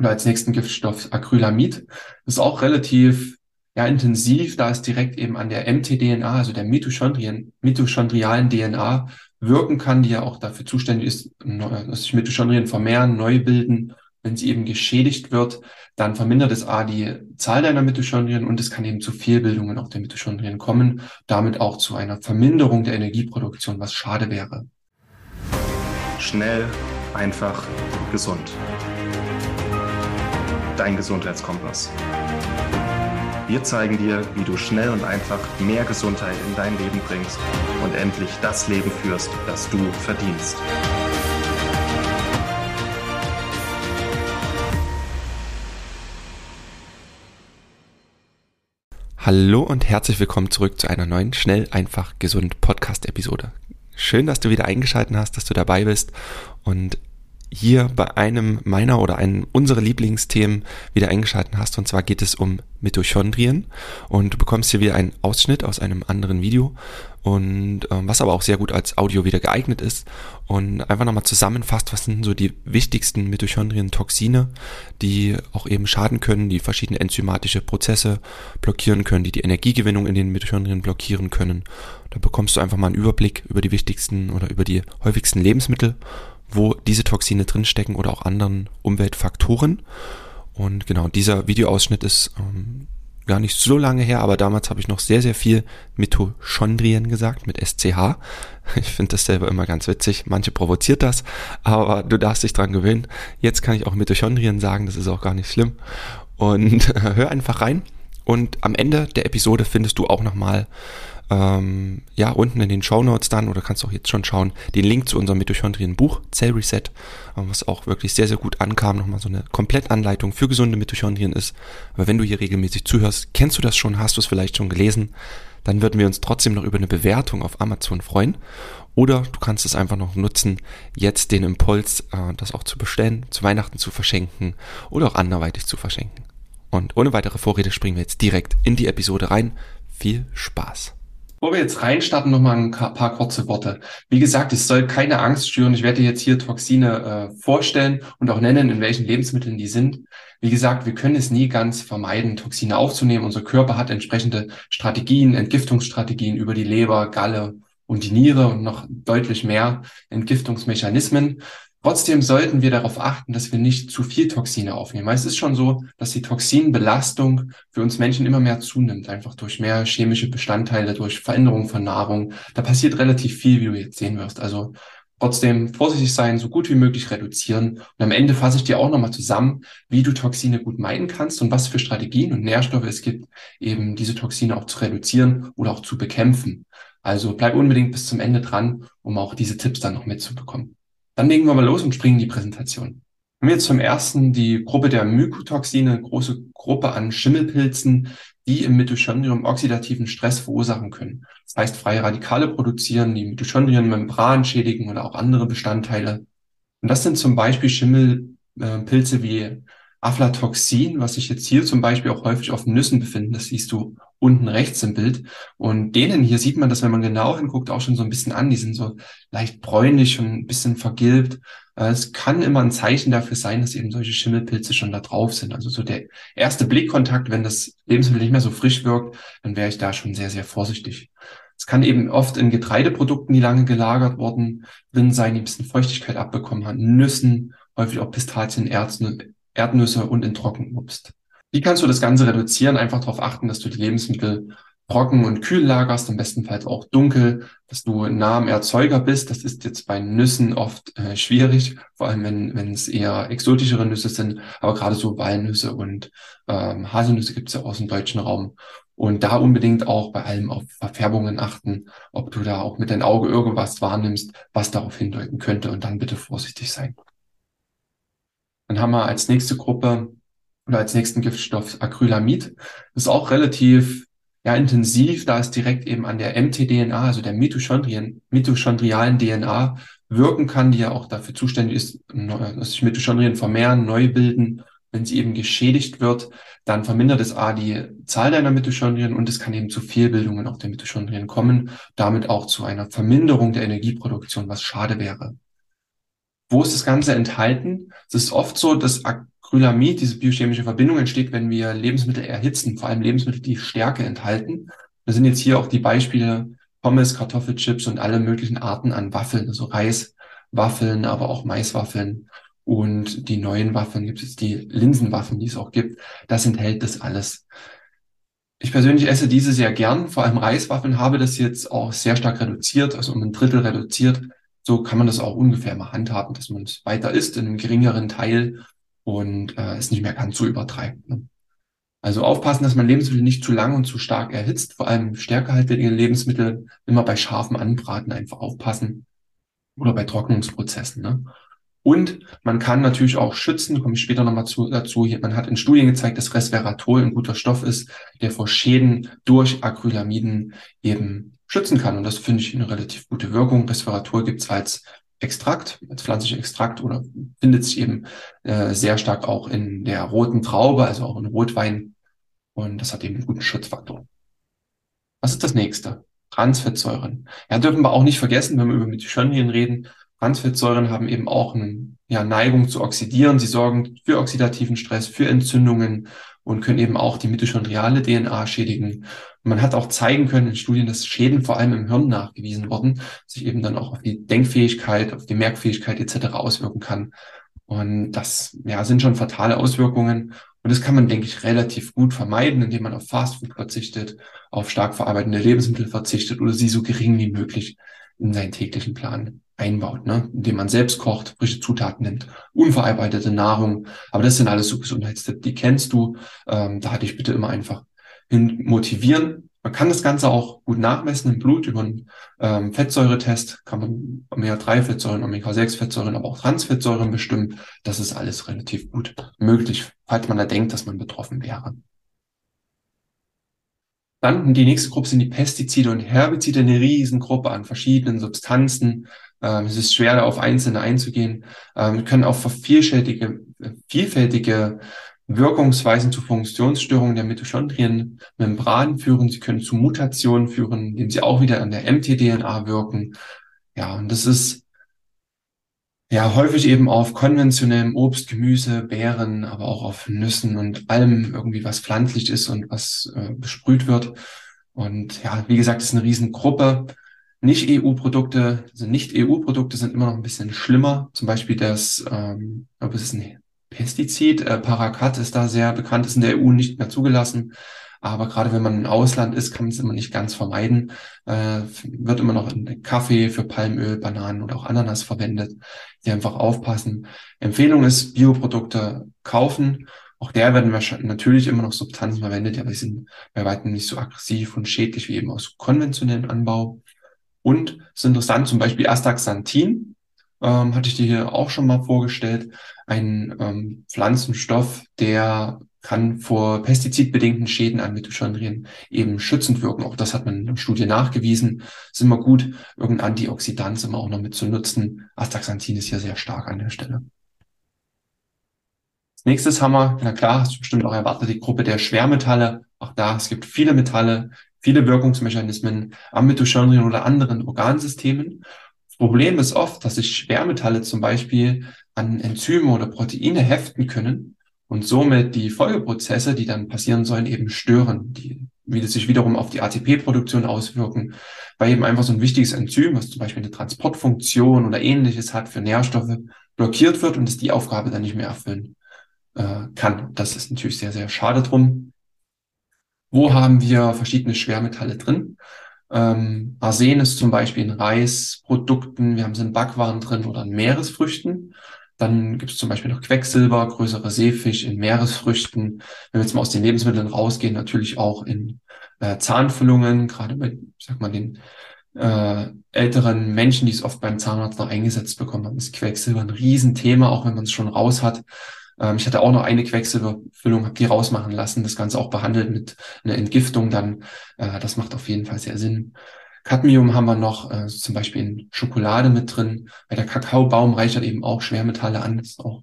Und als nächsten Giftstoff Acrylamid. Das ist auch relativ ja, intensiv, da es direkt eben an der mtDNA, also der Mitochondrien, mitochondrialen DNA wirken kann, die ja auch dafür zuständig ist, dass sich Mitochondrien vermehren, neu bilden. Wenn sie eben geschädigt wird, dann vermindert es A die Zahl deiner Mitochondrien und es kann eben zu Fehlbildungen auch der Mitochondrien kommen, damit auch zu einer Verminderung der Energieproduktion, was schade wäre. Schnell, einfach, gesund. Dein Gesundheitskompass. Wir zeigen dir, wie du schnell und einfach mehr Gesundheit in dein Leben bringst und endlich das Leben führst, das du verdienst. Hallo und herzlich willkommen zurück zu einer neuen Schnell, einfach, gesund Podcast-Episode. Schön, dass du wieder eingeschaltet hast, dass du dabei bist und hier bei einem meiner oder einem unserer Lieblingsthemen wieder eingeschalten hast. Und zwar geht es um Mitochondrien. Und du bekommst hier wieder einen Ausschnitt aus einem anderen Video. Und ähm, was aber auch sehr gut als Audio wieder geeignet ist. Und einfach nochmal zusammenfasst, was sind so die wichtigsten Mitochondrien-Toxine, die auch eben schaden können, die verschiedene enzymatische Prozesse blockieren können, die die Energiegewinnung in den Mitochondrien blockieren können. Da bekommst du einfach mal einen Überblick über die wichtigsten oder über die häufigsten Lebensmittel wo diese Toxine drinstecken oder auch anderen Umweltfaktoren. Und genau, dieser Videoausschnitt ist ähm, gar nicht so lange her, aber damals habe ich noch sehr, sehr viel Mitochondrien gesagt, mit SCH. Ich finde das selber immer ganz witzig. Manche provoziert das, aber du darfst dich dran gewöhnen. Jetzt kann ich auch Mitochondrien sagen, das ist auch gar nicht schlimm. Und hör einfach rein. Und am Ende der Episode findest du auch nochmal ähm, ja, unten in den Show Notes dann, oder kannst auch jetzt schon schauen, den Link zu unserem Mitochondrien-Buch, Cell Reset, ähm, was auch wirklich sehr, sehr gut ankam, nochmal so eine Komplettanleitung für gesunde Mitochondrien ist. Aber wenn du hier regelmäßig zuhörst, kennst du das schon, hast du es vielleicht schon gelesen, dann würden wir uns trotzdem noch über eine Bewertung auf Amazon freuen. Oder du kannst es einfach noch nutzen, jetzt den Impuls, äh, das auch zu bestellen, zu Weihnachten zu verschenken oder auch anderweitig zu verschenken. Und ohne weitere Vorrede springen wir jetzt direkt in die Episode rein. Viel Spaß! Bevor wir jetzt reinstarten, noch mal ein paar kurze Worte. Wie gesagt, es soll keine Angst schüren. Ich werde jetzt hier Toxine äh, vorstellen und auch nennen, in welchen Lebensmitteln die sind. Wie gesagt, wir können es nie ganz vermeiden, Toxine aufzunehmen. Unser Körper hat entsprechende Strategien, Entgiftungsstrategien über die Leber, Galle und die Niere und noch deutlich mehr Entgiftungsmechanismen. Trotzdem sollten wir darauf achten, dass wir nicht zu viel Toxine aufnehmen. Weil es ist schon so, dass die Toxinbelastung für uns Menschen immer mehr zunimmt, einfach durch mehr chemische Bestandteile, durch Veränderung von Nahrung. Da passiert relativ viel, wie du jetzt sehen wirst. Also trotzdem vorsichtig sein, so gut wie möglich reduzieren. Und am Ende fasse ich dir auch nochmal zusammen, wie du Toxine gut meiden kannst und was für Strategien und Nährstoffe es gibt, eben diese Toxine auch zu reduzieren oder auch zu bekämpfen. Also bleib unbedingt bis zum Ende dran, um auch diese Tipps dann noch mitzubekommen. Dann legen wir mal los und springen in die Präsentation. Haben wir jetzt zum ersten die Gruppe der Mykotoxine, eine große Gruppe an Schimmelpilzen, die im Mitochondrium oxidativen Stress verursachen können. Das heißt, freie Radikale produzieren, die Mitochondrienmembran schädigen oder auch andere Bestandteile. Und das sind zum Beispiel Schimmelpilze wie Aflatoxin, was sich jetzt hier zum Beispiel auch häufig auf Nüssen befinden. Das siehst du unten rechts im Bild. Und denen hier sieht man das, wenn man genau hinguckt, auch schon so ein bisschen an. Die sind so leicht bräunlich und ein bisschen vergilbt. Äh, es kann immer ein Zeichen dafür sein, dass eben solche Schimmelpilze schon da drauf sind. Also so der erste Blickkontakt, wenn das Lebensmittel nicht mehr so frisch wirkt, dann wäre ich da schon sehr, sehr vorsichtig. Es kann eben oft in Getreideprodukten, die lange gelagert worden drin sein, die ein bisschen Feuchtigkeit abbekommen haben, Nüssen, häufig auch Pistazien, Erdnüsse und in Trockenobst. Wie kannst du das Ganze reduzieren? Einfach darauf achten, dass du die Lebensmittel trocken und kühl lagerst, im besten Fall auch dunkel, dass du nah am Erzeuger bist. Das ist jetzt bei Nüssen oft äh, schwierig, vor allem wenn, wenn es eher exotischere Nüsse sind, aber gerade so Walnüsse und ähm, Haselnüsse gibt es ja aus dem deutschen Raum. Und da unbedingt auch bei allem auf Verfärbungen achten, ob du da auch mit deinem Auge irgendwas wahrnimmst, was darauf hindeuten könnte und dann bitte vorsichtig sein. Dann haben wir als nächste Gruppe oder als nächsten Giftstoff Acrylamid. Das ist auch relativ ja, intensiv, da es direkt eben an der mtDNA, also der Mitochondrien, mitochondrialen DNA wirken kann, die ja auch dafür zuständig ist, dass sich Mitochondrien vermehren, neu bilden. Wenn sie eben geschädigt wird, dann vermindert es A die Zahl deiner Mitochondrien und es kann eben zu Fehlbildungen auch der Mitochondrien kommen, damit auch zu einer Verminderung der Energieproduktion, was schade wäre. Wo ist das Ganze enthalten? Es ist oft so, dass Acrylamid, diese biochemische Verbindung, entsteht, wenn wir Lebensmittel erhitzen, vor allem Lebensmittel, die Stärke enthalten. Das sind jetzt hier auch die Beispiele Pommes, Kartoffelchips und alle möglichen Arten an Waffeln, also Reiswaffeln, aber auch Maiswaffeln. Und die neuen Waffeln gibt es die Linsenwaffeln, die es auch gibt. Das enthält das alles. Ich persönlich esse diese sehr gern, vor allem Reiswaffeln, habe das jetzt auch sehr stark reduziert, also um ein Drittel reduziert. So kann man das auch ungefähr mal handhaben, dass man es weiter isst in einem geringeren Teil und äh, es nicht mehr ganz so übertreibt. Ne? Also aufpassen, dass man Lebensmittel nicht zu lang und zu stark erhitzt, vor allem stärkehaltige Lebensmittel immer bei scharfem Anbraten einfach aufpassen oder bei Trocknungsprozessen. Ne? Und man kann natürlich auch schützen, komme ich später nochmal zu, dazu. Hier, man hat in Studien gezeigt, dass Resveratrol ein guter Stoff ist, der vor Schäden durch Acrylamiden eben schützen kann. Und das finde ich eine relativ gute Wirkung. Resveratrol gibt es als Extrakt, als pflanzlicher Extrakt oder findet sich eben äh, sehr stark auch in der roten Traube, also auch in Rotwein. Und das hat eben einen guten Schutzfaktor. Was ist das nächste? Transfettsäuren. Ja, dürfen wir auch nicht vergessen, wenn wir über Methionine reden. Transfettsäuren haben eben auch eine ja, Neigung zu oxidieren. Sie sorgen für oxidativen Stress, für Entzündungen und können eben auch die mitochondriale DNA schädigen. man hat auch zeigen können in Studien, dass Schäden vor allem im Hirn nachgewiesen wurden, sich eben dann auch auf die Denkfähigkeit, auf die Merkfähigkeit etc. auswirken kann. Und das ja, sind schon fatale Auswirkungen. Und das kann man, denke ich, relativ gut vermeiden, indem man auf Fastfood verzichtet, auf stark verarbeitende Lebensmittel verzichtet oder sie so gering wie möglich in seinen täglichen Plan einbaut, ne? indem man selbst kocht, frische Zutaten nimmt, unverarbeitete Nahrung. Aber das sind alles so Gesundheitstipps, die kennst du. Ähm, da hatte ich bitte immer einfach hin motivieren. Man kann das Ganze auch gut nachmessen im Blut über einen ähm, Fettsäuretest, kann man Omega-3-Fettsäuren, Omega-6-Fettsäuren, aber auch Transfettsäuren bestimmen. Das ist alles relativ gut möglich, falls man da denkt, dass man betroffen wäre. Dann die nächste Gruppe sind die Pestizide und Herbizide, eine Riesengruppe an verschiedenen Substanzen. Ähm, es ist schwer, da auf einzelne einzugehen. Ähm, können auch vielfältige, vielfältige Wirkungsweisen zu Funktionsstörungen der Mitochondrienmembran führen. Sie können zu Mutationen führen, indem sie auch wieder an der mtDNA wirken. Ja, und das ist ja, häufig eben auf konventionellem Obst, Gemüse, Beeren, aber auch auf Nüssen und allem irgendwie, was pflanzlich ist und was äh, besprüht wird. Und ja, wie gesagt, es ist eine Riesengruppe. Nicht-EU-Produkte, also Nicht-EU-Produkte sind immer noch ein bisschen schlimmer. Zum Beispiel das, ähm, ob es ist ein Pestizid, äh, Paraquat ist da sehr bekannt, ist in der EU nicht mehr zugelassen. Aber gerade wenn man im Ausland ist, kann man es immer nicht ganz vermeiden. Äh, wird immer noch in Kaffee für Palmöl, Bananen oder auch Ananas verwendet. Hier einfach aufpassen. Empfehlung ist, Bioprodukte kaufen. Auch der werden wahrscheinlich natürlich immer noch Substanzen verwendet, aber die sind bei weitem nicht so aggressiv und schädlich wie eben aus konventionellem Anbau. Und ist interessant, zum Beispiel Astaxanthin, ähm, hatte ich dir hier auch schon mal vorgestellt, ein ähm, Pflanzenstoff, der kann vor pestizidbedingten Schäden an Mitochondrien eben schützend wirken. Auch das hat man in der Studie nachgewiesen. Es ist immer gut, irgendein Antioxidant immer auch noch mit zu nutzen. Astaxanthin ist hier sehr stark an der Stelle. Als nächstes haben wir, na klar, hast du bestimmt auch erwartet, die Gruppe der Schwermetalle. Auch da, es gibt viele Metalle, viele Wirkungsmechanismen am Mitochondrien oder anderen Organsystemen. Das Problem ist oft, dass sich Schwermetalle zum Beispiel an Enzyme oder Proteine heften können und somit die Folgeprozesse, die dann passieren sollen, eben stören, die wie das sich wiederum auf die ATP-Produktion auswirken, weil eben einfach so ein wichtiges Enzym, was zum Beispiel eine Transportfunktion oder ähnliches hat für Nährstoffe, blockiert wird und es die Aufgabe dann nicht mehr erfüllen äh, kann. Das ist natürlich sehr, sehr schade drum. Wo haben wir verschiedene Schwermetalle drin? Ähm, Arsen ist zum Beispiel in Reisprodukten, wir haben es in Backwaren drin oder in Meeresfrüchten. Dann gibt es zum Beispiel noch Quecksilber, größere Seefisch in Meeresfrüchten. Wenn wir jetzt mal aus den Lebensmitteln rausgehen, natürlich auch in äh, Zahnfüllungen, gerade bei, sag mal, den äh, älteren Menschen, die es oft beim Zahnarzt noch eingesetzt bekommen haben, ist Quecksilber ein Riesenthema, auch wenn man es schon raus hat. Ähm, ich hatte auch noch eine Quecksilberfüllung, habe die rausmachen lassen, das Ganze auch behandelt mit einer Entgiftung dann. Äh, das macht auf jeden Fall sehr Sinn. Cadmium haben wir noch äh, zum Beispiel in Schokolade mit drin. Weil der Kakaobaum reichert eben auch Schwermetalle an. Das ist auch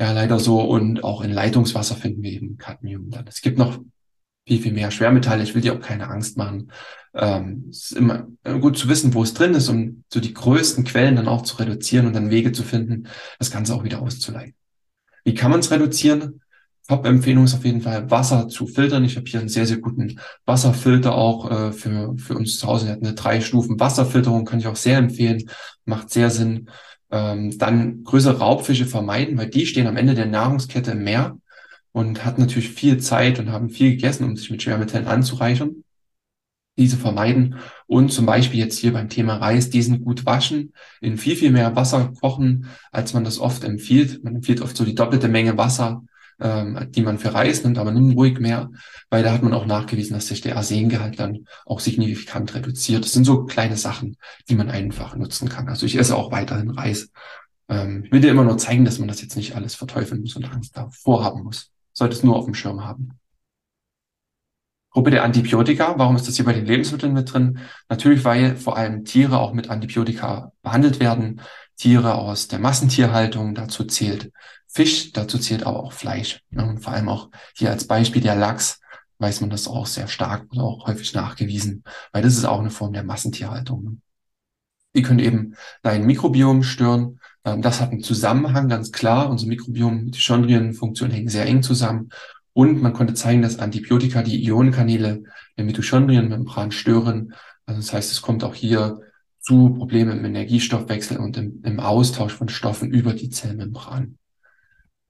ja leider so. Und auch in Leitungswasser finden wir eben Cadmium dann. Es gibt noch viel, viel mehr Schwermetalle. Ich will dir auch keine Angst machen. Ähm, ist immer gut zu wissen, wo es drin ist, um so die größten Quellen dann auch zu reduzieren und dann Wege zu finden, das Ganze auch wieder auszuleiten. Wie kann man es reduzieren? Top-Empfehlung ist auf jeden Fall, Wasser zu filtern. Ich habe hier einen sehr, sehr guten Wasserfilter auch äh, für, für uns zu Hause. Er hat eine drei Stufen Wasserfilterung, kann ich auch sehr empfehlen. Macht sehr Sinn. Ähm, dann größere Raubfische vermeiden, weil die stehen am Ende der Nahrungskette im Meer und hatten natürlich viel Zeit und haben viel gegessen, um sich mit Schwermetallen anzureichern. Diese vermeiden und zum Beispiel jetzt hier beim Thema Reis, diesen gut waschen, in viel, viel mehr Wasser kochen, als man das oft empfiehlt. Man empfiehlt oft so die doppelte Menge Wasser, ähm, die man für Reis nimmt, aber nimm ruhig mehr, weil da hat man auch nachgewiesen, dass sich der Arsengehalt dann auch signifikant reduziert. Das sind so kleine Sachen, die man einfach nutzen kann. Also ich esse auch weiterhin Reis. Ähm, ich will dir immer nur zeigen, dass man das jetzt nicht alles verteufeln muss und Angst davor haben muss sollte es nur auf dem Schirm haben. Gruppe der Antibiotika. Warum ist das hier bei den Lebensmitteln mit drin? Natürlich, weil vor allem Tiere auch mit Antibiotika behandelt werden. Tiere aus der Massentierhaltung, dazu zählt Fisch, dazu zählt aber auch Fleisch. Und vor allem auch hier als Beispiel der Lachs weiß man das auch sehr stark und auch häufig nachgewiesen, weil das ist auch eine Form der Massentierhaltung. Die können eben dein Mikrobiom stören ähm, das hat einen Zusammenhang, ganz klar. Unser Mikrobiom, die Chondrienfunktion hängen sehr eng zusammen. Und man konnte zeigen, dass Antibiotika die Ionenkanäle der Mitochondrienmembran stören. Also das heißt, es kommt auch hier zu Problemen im Energiestoffwechsel und im, im Austausch von Stoffen über die Zellmembran.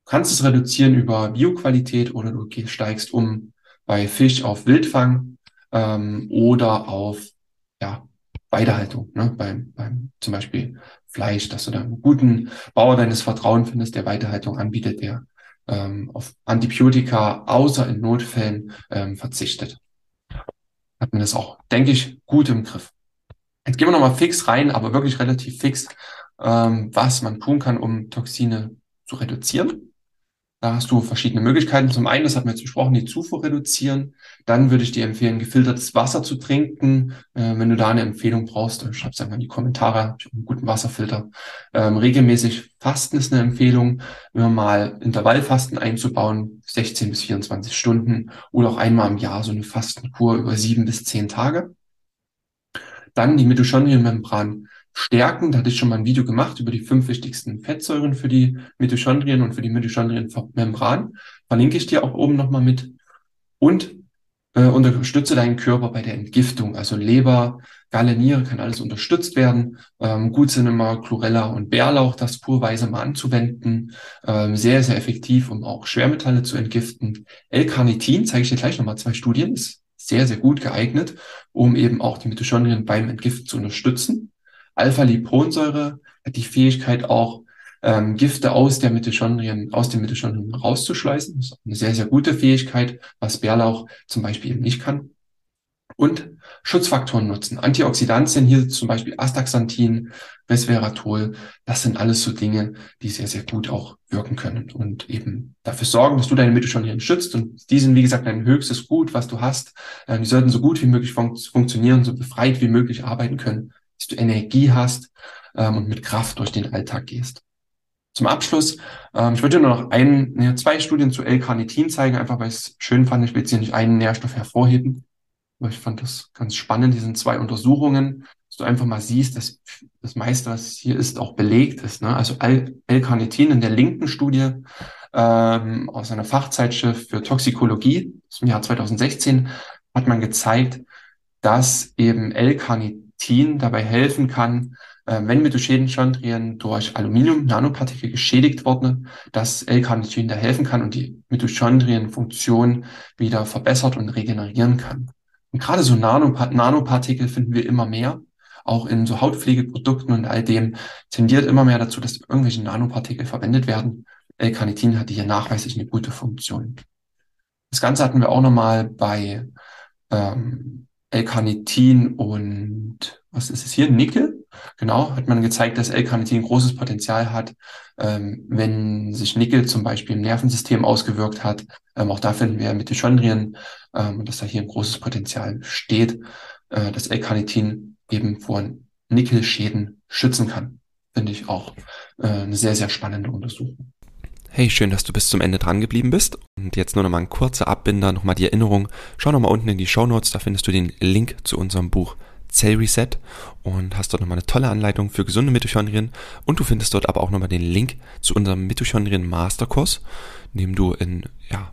Du kannst es reduzieren über Bioqualität oder du steigst um bei Fisch auf Wildfang ähm, oder auf ja, Weidehaltung, ne? beim, beim zum Beispiel Fleisch, dass du da einen guten Bauer deines Vertrauens findest, der Weiterhaltung anbietet, der ähm, auf Antibiotika außer in Notfällen ähm, verzichtet. Hat man das auch, denke ich, gut im Griff. Jetzt gehen wir nochmal fix rein, aber wirklich relativ fix, ähm, was man tun kann, um Toxine zu reduzieren. Da hast du verschiedene Möglichkeiten. Zum einen, das hat man jetzt besprochen, die Zufuhr reduzieren. Dann würde ich dir empfehlen, gefiltertes Wasser zu trinken. Äh, wenn du da eine Empfehlung brauchst, dann schreib's einfach in die Kommentare. Ich habe einen guten Wasserfilter. Ähm, regelmäßig Fasten ist eine Empfehlung. Immer mal Intervallfasten einzubauen, 16 bis 24 Stunden oder auch einmal im Jahr so eine Fastenkur über sieben bis zehn Tage. Dann die Mitochondrienmembran stärken. Da hatte ich schon mal ein Video gemacht über die fünf wichtigsten Fettsäuren für die Mitochondrien und für die Mitochondrienmembran. Verlinke ich dir auch oben nochmal mit. Und äh, unterstütze deinen Körper bei der Entgiftung. Also Leber, Galle, Niere kann alles unterstützt werden. Ähm, gut sind immer Chlorella und Bärlauch, das purweise mal anzuwenden. Ähm, sehr, sehr effektiv, um auch Schwermetalle zu entgiften. L-Carnitin, zeige ich dir gleich nochmal zwei Studien, ist sehr, sehr gut geeignet, um eben auch die Mitochondrien beim Entgiften zu unterstützen. Alpha-Liponsäure hat die Fähigkeit auch, ähm, Gifte aus der Mitochondrien, aus den Mitochondrien rauszuschleißen. Das ist eine sehr, sehr gute Fähigkeit, was Bärlauch zum Beispiel eben nicht kann. Und Schutzfaktoren nutzen. Antioxidantien, hier zum Beispiel Astaxanthin, Resveratrol, das sind alles so Dinge, die sehr, sehr gut auch wirken können und eben dafür sorgen, dass du deine Mitochondrien schützt. Und die sind, wie gesagt, dein höchstes Gut, was du hast. Ähm, die sollten so gut wie möglich fun funktionieren, so befreit wie möglich arbeiten können, dass du Energie hast ähm, und mit Kraft durch den Alltag gehst. Zum Abschluss, ähm, ich würde dir nur noch ein, ja, zwei Studien zu L-Carnitin zeigen, einfach weil ich es schön fand. Ich will jetzt hier nicht einen Nährstoff hervorheben, aber ich fand das ganz spannend. Die sind zwei Untersuchungen, dass du einfach mal siehst, dass das meiste, was hier ist, auch belegt ist. Ne? Also L-Carnitin in der linken Studie ähm, aus einer Fachzeitschrift für Toxikologie aus dem Jahr 2016 hat man gezeigt, dass eben L-Carnitin dabei helfen kann, äh, wenn Mitochondrien durch Aluminium-Nanopartikel geschädigt wurden, dass L-Carnitin da helfen kann und die Mitochondrienfunktion wieder verbessert und regenerieren kann. Und gerade so Nanopart Nanopartikel finden wir immer mehr, auch in so Hautpflegeprodukten und all dem tendiert immer mehr dazu, dass irgendwelche Nanopartikel verwendet werden. L-Carnitin hat hier nachweislich eine gute Funktion. Das Ganze hatten wir auch nochmal bei ähm, L-Carnitin und was ist es hier? Nickel. Genau, hat man gezeigt, dass L-Carnitin großes Potenzial hat, ähm, wenn sich Nickel zum Beispiel im Nervensystem ausgewirkt hat. Ähm, auch da finden wir Mitochondrien, ähm, dass da hier ein großes Potenzial besteht, äh, dass L-Carnitin eben vor Nickelschäden schützen kann. Finde ich auch äh, eine sehr, sehr spannende Untersuchung. Hey, schön, dass du bis zum Ende dran geblieben bist. Und jetzt nur noch mal ein kurzer Abbinder, nochmal die Erinnerung. Schau nochmal unten in die Show Notes, da findest du den Link zu unserem Buch Cell Reset und hast dort nochmal eine tolle Anleitung für gesunde Mitochondrien. Und du findest dort aber auch nochmal den Link zu unserem Mitochondrien Masterkurs, in dem du in, ja,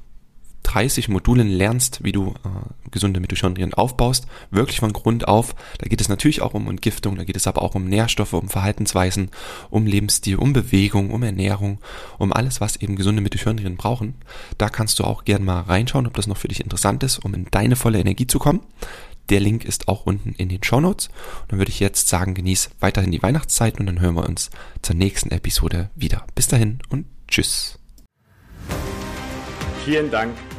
30 Modulen lernst, wie du äh, gesunde Mitochondrien aufbaust, wirklich von Grund auf. Da geht es natürlich auch um Entgiftung, da geht es aber auch um Nährstoffe, um Verhaltensweisen, um Lebensstil, um Bewegung, um Ernährung, um alles, was eben gesunde Mitochondrien brauchen. Da kannst du auch gern mal reinschauen, ob das noch für dich interessant ist, um in deine volle Energie zu kommen. Der Link ist auch unten in den Show Notes. Dann würde ich jetzt sagen, genieß weiterhin die Weihnachtszeit und dann hören wir uns zur nächsten Episode wieder. Bis dahin und tschüss. Vielen Dank,